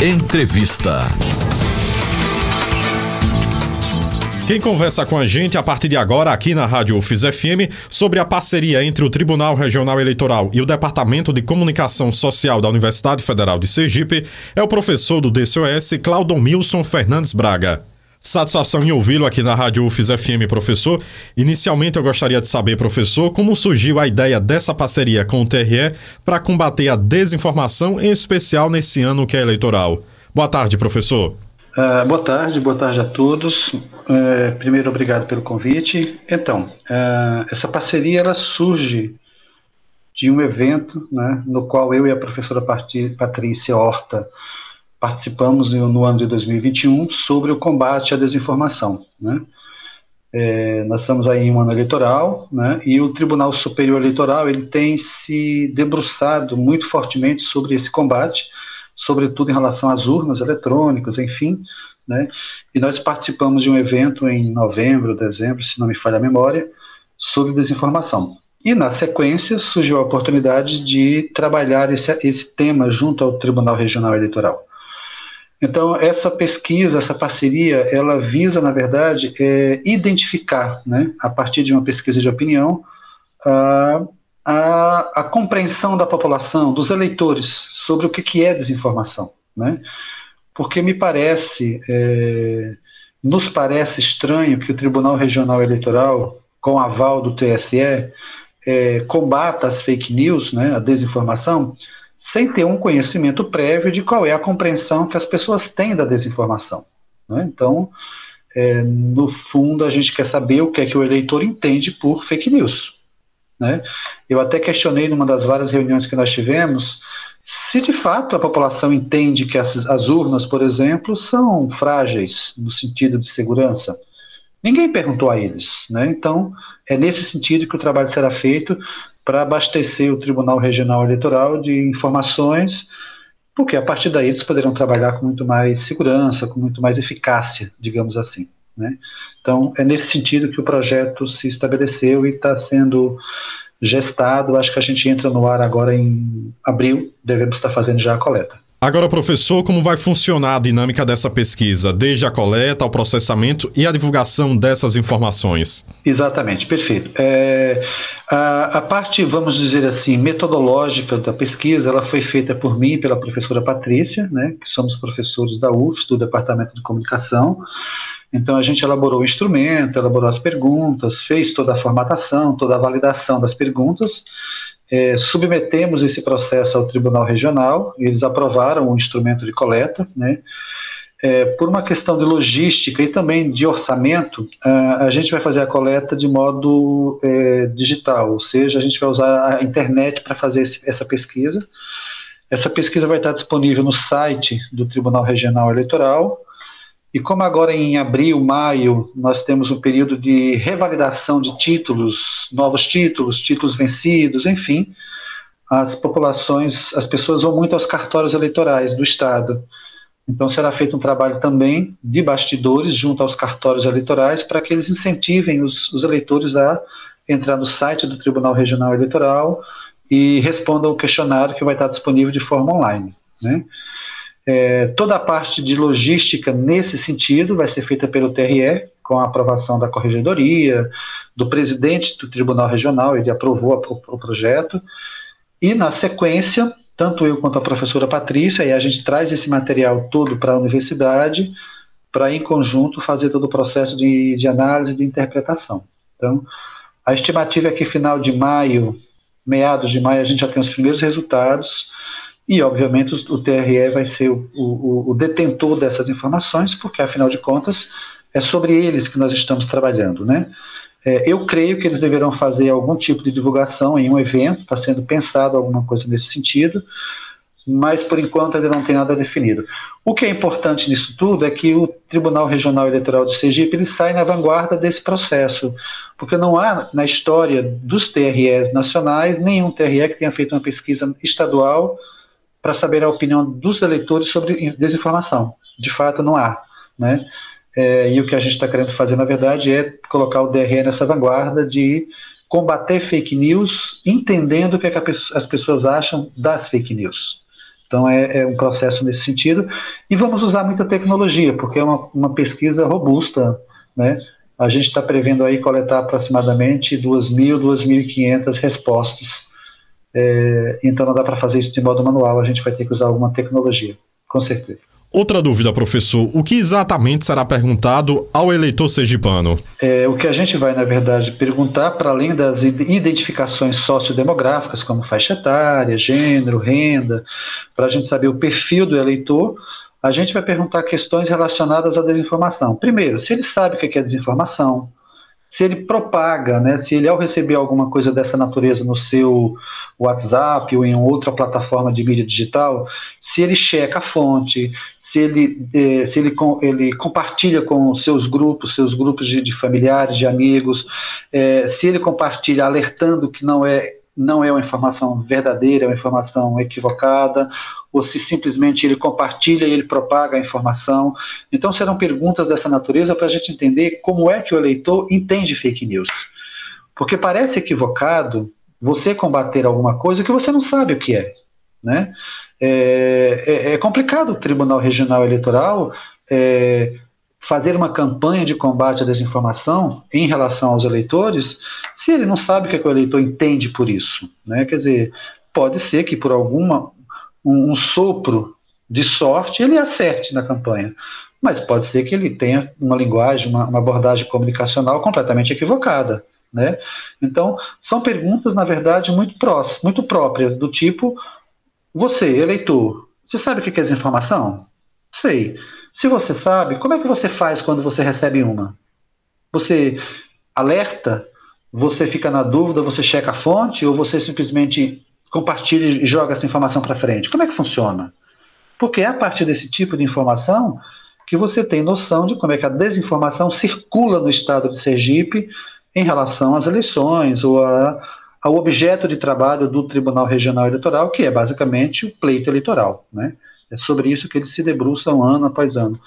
Entrevista. Quem conversa com a gente a partir de agora aqui na Rádio UFIS FM sobre a parceria entre o Tribunal Regional Eleitoral e o Departamento de Comunicação Social da Universidade Federal de Sergipe é o professor do DCOS, Claudomilson Fernandes Braga. Satisfação em ouvi-lo aqui na Rádio UFIS FM, professor. Inicialmente eu gostaria de saber, professor, como surgiu a ideia dessa parceria com o TRE para combater a desinformação, em especial nesse ano que é eleitoral. Boa tarde, professor. Uh, boa tarde, boa tarde a todos. Uh, primeiro, obrigado pelo convite. Então, uh, essa parceria ela surge de um evento né, no qual eu e a professora Patrícia Horta participamos no ano de 2021 sobre o combate à desinformação. Né? É, nós estamos aí em um ano eleitoral, né, e o Tribunal Superior Eleitoral ele tem se debruçado muito fortemente sobre esse combate, sobretudo em relação às urnas eletrônicas, enfim, né, e nós participamos de um evento em novembro, dezembro, se não me falha a memória, sobre desinformação. E na sequência surgiu a oportunidade de trabalhar esse, esse tema junto ao Tribunal Regional Eleitoral. Então, essa pesquisa, essa parceria, ela visa, na verdade, é, identificar, né, a partir de uma pesquisa de opinião, a, a, a, compreensão da população, dos eleitores, sobre o que, que é desinformação. Né? Porque me parece, é, nos parece estranho que o Tribunal Regional Eleitoral, com aval do TSE, é, combata as fake news, né, a desinformação, sem ter um conhecimento prévio de qual é a compreensão que as pessoas têm da desinformação. Né? Então, é, no fundo, a gente quer saber o que é que o eleitor entende por fake news. Né? Eu até questionei numa das várias reuniões que nós tivemos se de fato a população entende que as, as urnas, por exemplo, são frágeis no sentido de segurança. Ninguém perguntou a eles. Né? Então, é nesse sentido que o trabalho será feito para abastecer o Tribunal Regional Eleitoral de informações, porque a partir daí eles poderão trabalhar com muito mais segurança, com muito mais eficácia, digamos assim. Né? Então, é nesse sentido que o projeto se estabeleceu e está sendo gestado. Acho que a gente entra no ar agora em abril, devemos estar fazendo já a coleta. Agora, professor, como vai funcionar a dinâmica dessa pesquisa, desde a coleta, ao processamento e a divulgação dessas informações? Exatamente, perfeito. É, a, a, parte, vamos dizer assim, metodológica da pesquisa, ela foi feita por mim e pela professora Patrícia, né, que somos professores da UFS, do Departamento de Comunicação. Então, a gente elaborou o instrumento, elaborou as perguntas, fez toda a formatação, toda a validação das perguntas, é, submetemos esse processo ao Tribunal Regional, e eles aprovaram o instrumento de coleta, né? É, por uma questão de logística e também de orçamento, a, a gente vai fazer a coleta de modo é, digital, ou seja, a gente vai usar a internet para fazer esse, essa pesquisa. Essa pesquisa vai estar disponível no site do Tribunal Regional Eleitoral, e como agora em abril, maio, nós temos um período de revalidação de títulos, novos títulos, títulos vencidos, enfim, as populações, as pessoas vão muito aos cartórios eleitorais do Estado. Então será feito um trabalho também de bastidores junto aos cartórios eleitorais para que eles incentivem os, os eleitores a entrar no site do Tribunal Regional Eleitoral e respondam o questionário que vai estar disponível de forma online. Né? É, toda a parte de logística nesse sentido vai ser feita pelo TRE, com a aprovação da corregedoria, do presidente do Tribunal Regional, ele aprovou o projeto, e na sequência, tanto eu quanto a professora Patrícia, e a gente traz esse material todo para a universidade, para em conjunto fazer todo o processo de, de análise e de interpretação. Então, a estimativa é que final de maio, meados de maio, a gente já tem os primeiros resultados, e, obviamente, o, TRE vai ser o, o, o, detentor dessas informações, porque, afinal de contas, é sobre eles que nós estamos trabalhando. Né? É, eu creio que eles deverão fazer algum tipo de divulgação em um evento, está sendo pensado alguma coisa nesse sentido, mas, por enquanto, ainda não tem nada definido. O que é importante nisso tudo é que o Tribunal Regional Eleitoral de Sergipe ele sai na vanguarda desse processo, porque não há na história dos TREs nacionais nenhum TRE que tenha feito uma pesquisa estadual para saber a opinião dos eleitores sobre desinformação. De fato, não há. Né? É, e o que a gente está querendo fazer, na verdade, é colocar o DRE nessa vanguarda de combater fake news, entendendo o que, é que as pessoas acham das fake news. Então é, é, um processo nesse sentido. E vamos usar muita tecnologia, porque é uma, uma pesquisa robusta. Né? A gente está prevendo aí coletar aproximadamente 2.000, 2.500 respostas. É, então não dá para fazer isso de modo manual, a gente vai ter que usar alguma tecnologia, com certeza. Outra dúvida, professor: o que exatamente será perguntado ao eleitor sergipano? É, o que a gente vai, na verdade, perguntar, para além das identificações sociodemográficas, como faixa etária, gênero, renda, para a gente saber o perfil do eleitor, a gente vai perguntar questões relacionadas à desinformação. Primeiro, se ele sabe o que é desinformação, se ele propaga, né, se ele ao receber alguma coisa dessa natureza no seu WhatsApp ou em outra plataforma de mídia digital, se ele checa a fonte, se ele, eh, se ele, ele compartilha com seus grupos, seus grupos de, de familiares, de amigos, eh, se ele compartilha alertando que não é não é uma informação verdadeira, é uma informação equivocada, ou se simplesmente ele compartilha e ele propaga a informação. Então serão perguntas dessa natureza para a gente entender como é que o eleitor entende fake news. Porque parece equivocado você combater alguma coisa que você não sabe o que é. Né? É, é, é complicado o Tribunal Regional Eleitoral é, fazer uma campanha de combate à desinformação em relação aos eleitores se ele não sabe o que, é que o eleitor entende por isso. Né? Quer dizer, pode ser que por alguma um, um sopro de sorte ele acerte na campanha, mas pode ser que ele tenha uma linguagem, uma, uma abordagem comunicacional completamente equivocada. Né? Então, são perguntas, na verdade, muito, próximas, muito próprias, do tipo: você, eleitor, você sabe o que é desinformação? Sei. Se você sabe, como é que você faz quando você recebe uma? Você alerta? Você fica na dúvida? Você checa a fonte? Ou você simplesmente compartilha e joga essa informação para frente? Como é que funciona? Porque é a partir desse tipo de informação que você tem noção de como é que a desinformação circula no estado de Sergipe em relação às eleições ou a, ao objeto de trabalho do Tribunal Regional Eleitoral, que é basicamente o pleito eleitoral. Né? É sobre isso que eles se debruçam ano após ano.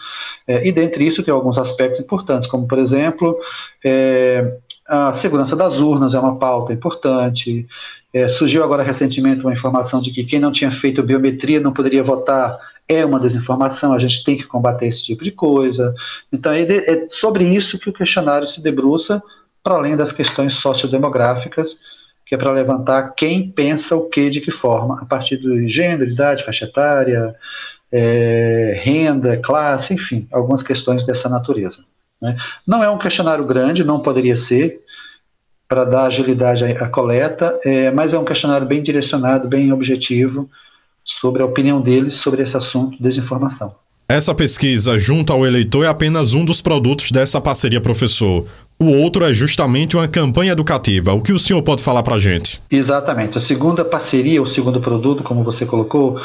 É, e dentre isso tem alguns aspectos importantes, como, por exemplo, é, a segurança das urnas é uma pauta importante. É, surgiu agora recentemente uma informação de que quem não tinha feito biometria não poderia votar. É uma desinformação, a gente tem que combater esse tipo de coisa. Então, é, é sobre isso que o questionário se debruça, para além das questões sociodemográficas, que é para levantar quem pensa o que, de que forma, a partir do gênero, idade, faixa etária, é, renda, classe, enfim, algumas questões dessa natureza. Né? Não é um questionário grande, não poderia ser, para dar agilidade à, à coleta, é, mas é um questionário bem direcionado, bem objetivo, sobre a opinião deles sobre esse assunto, desinformação. Essa pesquisa junto ao eleitor é apenas um dos produtos dessa parceria, professor. O outro é justamente uma campanha educativa. O que o senhor pode falar para a gente? Exatamente. A segunda parceria, o segundo produto, como você colocou,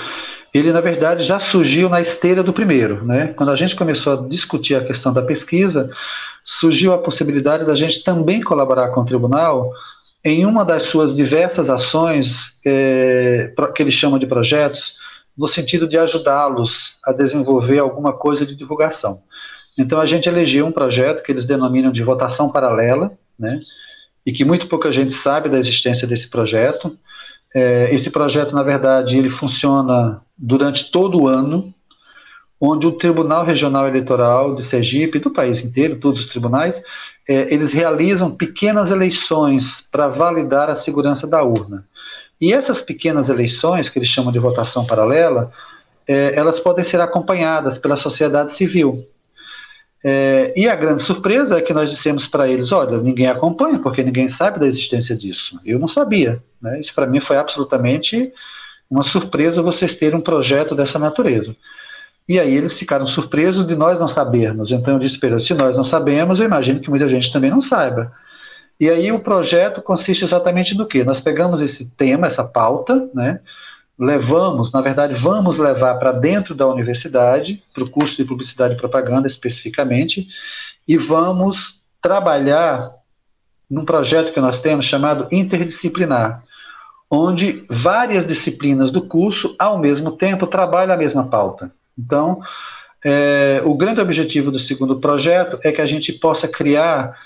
ele na verdade já surgiu na esteira do primeiro. Né? Quando a gente começou a discutir a questão da pesquisa, surgiu a possibilidade da gente também colaborar com o tribunal em uma das suas diversas ações, é, que ele chama de projetos, no sentido de ajudá-los a desenvolver alguma coisa de divulgação. Então a gente elegeu um projeto que eles denominam de votação paralela, né? E que muito pouca gente sabe da existência desse projeto. É, esse projeto, na verdade, ele funciona durante todo o ano, onde o Tribunal Regional Eleitoral de Sergipe, do país inteiro, todos os tribunais, é, eles realizam pequenas eleições para validar a segurança da urna. E essas pequenas eleições, que eles chamam de votação paralela, é, elas podem ser acompanhadas pela sociedade civil. É, e a grande surpresa é que nós dissemos para eles: olha, ninguém acompanha, porque ninguém sabe da existência disso. Eu não sabia. Né? Isso para mim foi absolutamente uma surpresa vocês terem um projeto dessa natureza. E aí eles ficaram surpresos de nós não sabermos. Então eu disse para eles: se nós não sabemos, eu imagino que muita gente também não saiba. E aí o projeto consiste exatamente no que? Nós pegamos esse tema, essa pauta, né? Levamos, na verdade, vamos levar para dentro da universidade, para o curso de publicidade e propaganda especificamente, e vamos trabalhar num projeto que nós temos chamado interdisciplinar, onde várias disciplinas do curso, ao mesmo tempo, trabalham a mesma pauta. Então, é, o grande objetivo do segundo projeto é que a gente possa criar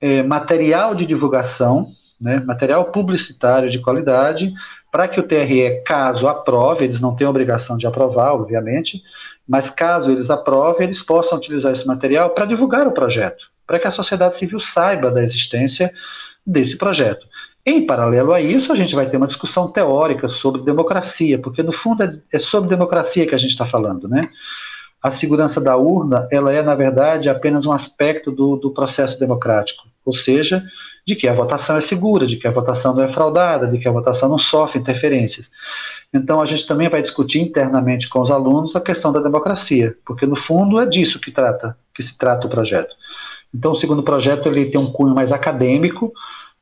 é, material de divulgação, né, material publicitário de qualidade, para que o TRE, caso aprove, eles não têm obrigação de aprovar, obviamente, mas caso eles aprovem, eles possam utilizar esse material para divulgar o projeto, para que a sociedade civil saiba da existência desse projeto. Em paralelo a isso, a gente vai ter uma discussão teórica sobre democracia, porque no fundo é, é sobre democracia que a gente está falando, né? A segurança da urna, ela é na verdade apenas um aspecto do, do processo democrático, ou seja, de que a votação é segura, de que a votação não é fraudada, de que a votação não sofre interferências. Então a gente também vai discutir internamente com os alunos a questão da democracia, porque no fundo é disso que trata, que se trata o projeto. Então o segundo projeto ele tem um cunho mais acadêmico,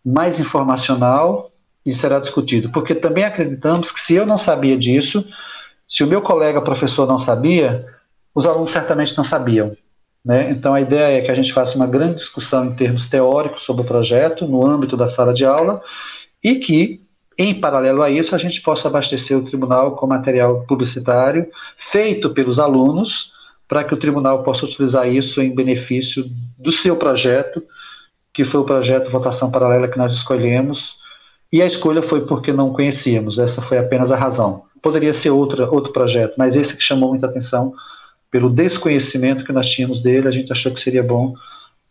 mais informacional e será discutido, porque também acreditamos que se eu não sabia disso, se o meu colega professor não sabia, os alunos certamente não sabiam. Né? Então, a ideia é que a gente faça uma grande discussão em termos teóricos sobre o projeto, no âmbito da sala de aula, e que, em paralelo a isso, a gente possa abastecer o tribunal com material publicitário feito pelos alunos, para que o tribunal possa utilizar isso em benefício do seu projeto, que foi o projeto Votação Paralela que nós escolhemos, e a escolha foi porque não conhecíamos, essa foi apenas a razão. Poderia ser outra, outro projeto, mas esse que chamou muita atenção pelo desconhecimento que nós tínhamos dele, a gente achou que seria bom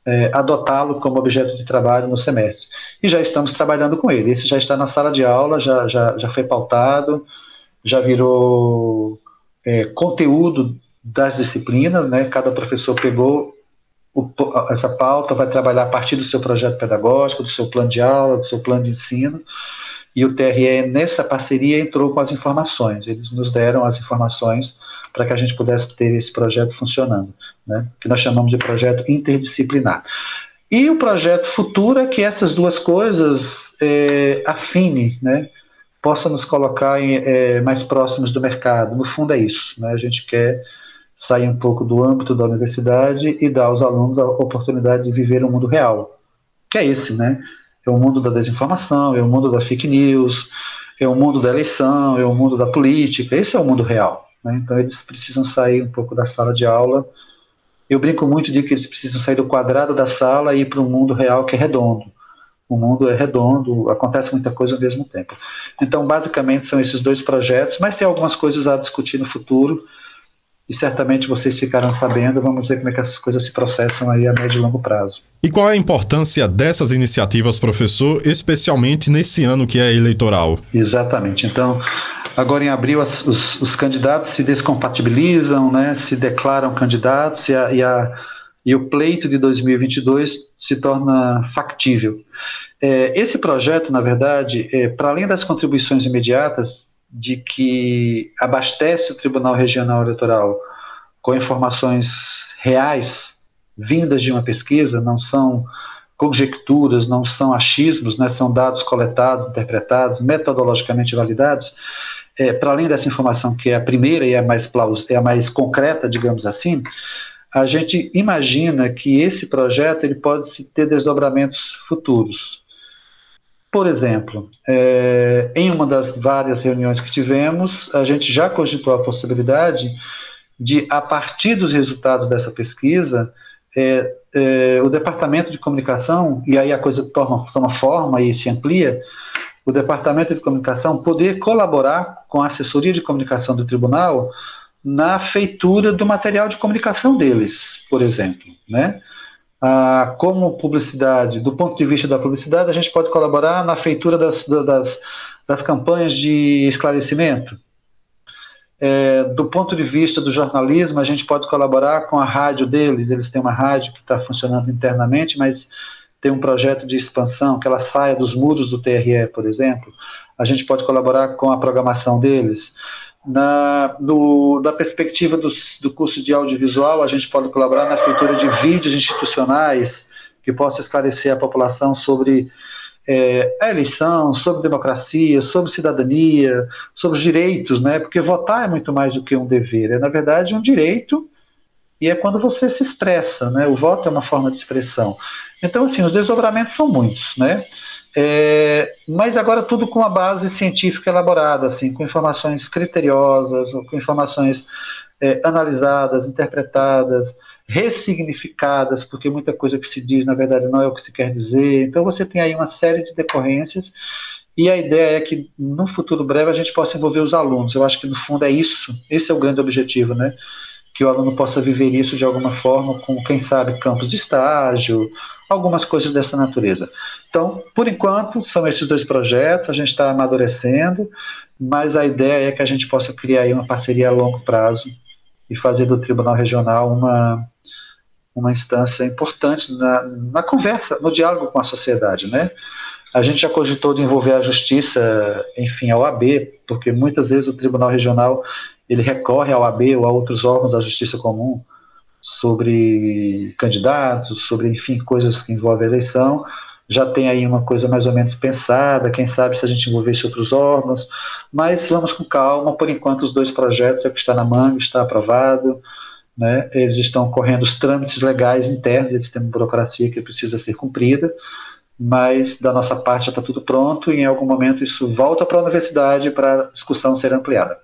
é, adotá-lo como objeto de trabalho no semestre. E já estamos trabalhando com ele. Esse já está na sala de aula, já, já, já foi pautado, já virou é, conteúdo das disciplinas, né? Cada professor pegou o, essa pauta, vai trabalhar a partir do seu projeto pedagógico, do seu plano de aula, do seu plano de ensino. E o TRE, nessa parceria, entrou com as informações. Eles nos deram as informações para que a gente pudesse ter esse projeto funcionando, né? que nós chamamos de projeto interdisciplinar. E o projeto futuro é que essas duas coisas é, afine, né? possa nos colocar em, é, mais próximos do mercado. No fundo é isso. Né? A gente quer sair um pouco do âmbito da universidade e dar aos alunos a oportunidade de viver um mundo real, que é esse, né? É o mundo da desinformação, é o mundo da fake news, é o mundo da eleição, é o mundo da política. Esse é o mundo real. Né? Então eles precisam sair um pouco da sala de aula. Eu brinco muito de que eles precisam sair do quadrado da sala e ir para um mundo real que é redondo. O mundo é redondo, acontece muita coisa ao mesmo tempo. Então, basicamente, são esses dois projetos, mas tem algumas coisas a discutir no futuro e certamente vocês ficarão sabendo. Vamos ver como é que essas coisas se processam aí a médio e longo prazo. E qual é a importância dessas iniciativas, professor, especialmente nesse ano que é eleitoral? Exatamente. Então, Agora, em abril, as, os, os, candidatos se descompatibilizam, né, se declaram candidatos e, a, e, a, e o pleito de 2022 se torna factível. É, esse projeto, na verdade, é, para além das contribuições imediatas de que abastece o Tribunal Regional Eleitoral com informações reais vindas de uma pesquisa, não são conjecturas, não são achismos, né, são dados coletados, interpretados, metodologicamente validados, é, para além dessa informação que é a primeira e a mais plausível, é a mais concreta, digamos assim, a gente imagina que esse projeto ele pode ter desdobramentos futuros. Por exemplo, é, em uma das várias reuniões que tivemos, a gente já cogitou a possibilidade de, a partir dos resultados dessa pesquisa, é, é, o departamento de comunicação, e aí a coisa toma, toma forma e se amplia, o Departamento de Comunicação poder colaborar com a assessoria de comunicação do tribunal na feitura do material de comunicação deles, por exemplo, né? Ah, como publicidade, do ponto de vista da publicidade, a gente pode colaborar na feitura das, das, das campanhas de esclarecimento. É, do ponto de vista do jornalismo, a gente pode colaborar com a rádio deles, eles têm uma rádio que está funcionando internamente, mas tem um projeto de expansão, que ela saia dos muros do TRE, por exemplo, a gente pode colaborar com a programação deles. Na, no, da perspectiva do, do curso de audiovisual, a gente pode colaborar na feitura de vídeos institucionais que possa esclarecer a população sobre é, a eleição, sobre democracia, sobre cidadania, sobre os direitos, né? Porque votar é muito mais do que um dever, é na verdade um direito e é quando você se expressa, né? O voto é uma forma de expressão. Então, assim, os desdobramentos são muitos, né? É, mas agora tudo com a base científica elaborada, assim, com informações criteriosas, com informações é, analisadas, interpretadas, ressignificadas, porque muita coisa que se diz, na verdade, não é o que se quer dizer. Então você tem aí uma série de decorrências E a ideia é que no futuro breve a gente possa envolver os alunos. Eu acho que no fundo é isso, esse é o grande objetivo, né? Que o aluno possa viver isso de alguma forma, com quem sabe campos de estágio, algumas coisas dessa natureza. Então, por enquanto, são esses dois projetos, a gente está amadurecendo, mas a ideia é que a gente possa criar uma parceria a longo prazo e fazer do Tribunal Regional uma, uma instância importante na, na conversa, no diálogo com a sociedade, né? A gente já cogitou de envolver a justiça, enfim, a OAB, porque muitas vezes o Tribunal Regional ele recorre ao OAB ou a outros órgãos da justiça comum sobre candidatos, sobre, enfim, coisas que envolvem a eleição. Já tem aí uma coisa mais ou menos pensada, quem sabe se a gente envolvesse outros órgãos, mas vamos com calma, por enquanto os dois projetos é o que está na manga, está aprovado, né? eles estão correndo os trâmites legais internos, eles têm uma burocracia que precisa ser cumprida, mas da nossa parte já está tudo pronto e em algum momento isso volta para a universidade para a discussão ser ampliada.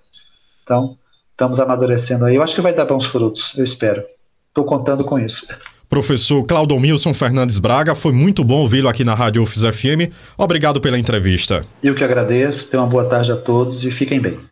Então, estamos amadurecendo aí. Eu acho que vai dar bons frutos, eu espero. Estou contando com isso. Professor Claudomilson Fernandes Braga, foi muito bom ouvi-lo aqui na Rádio UFS FM. Obrigado pela entrevista. Eu que agradeço, tenham uma boa tarde a todos e fiquem bem.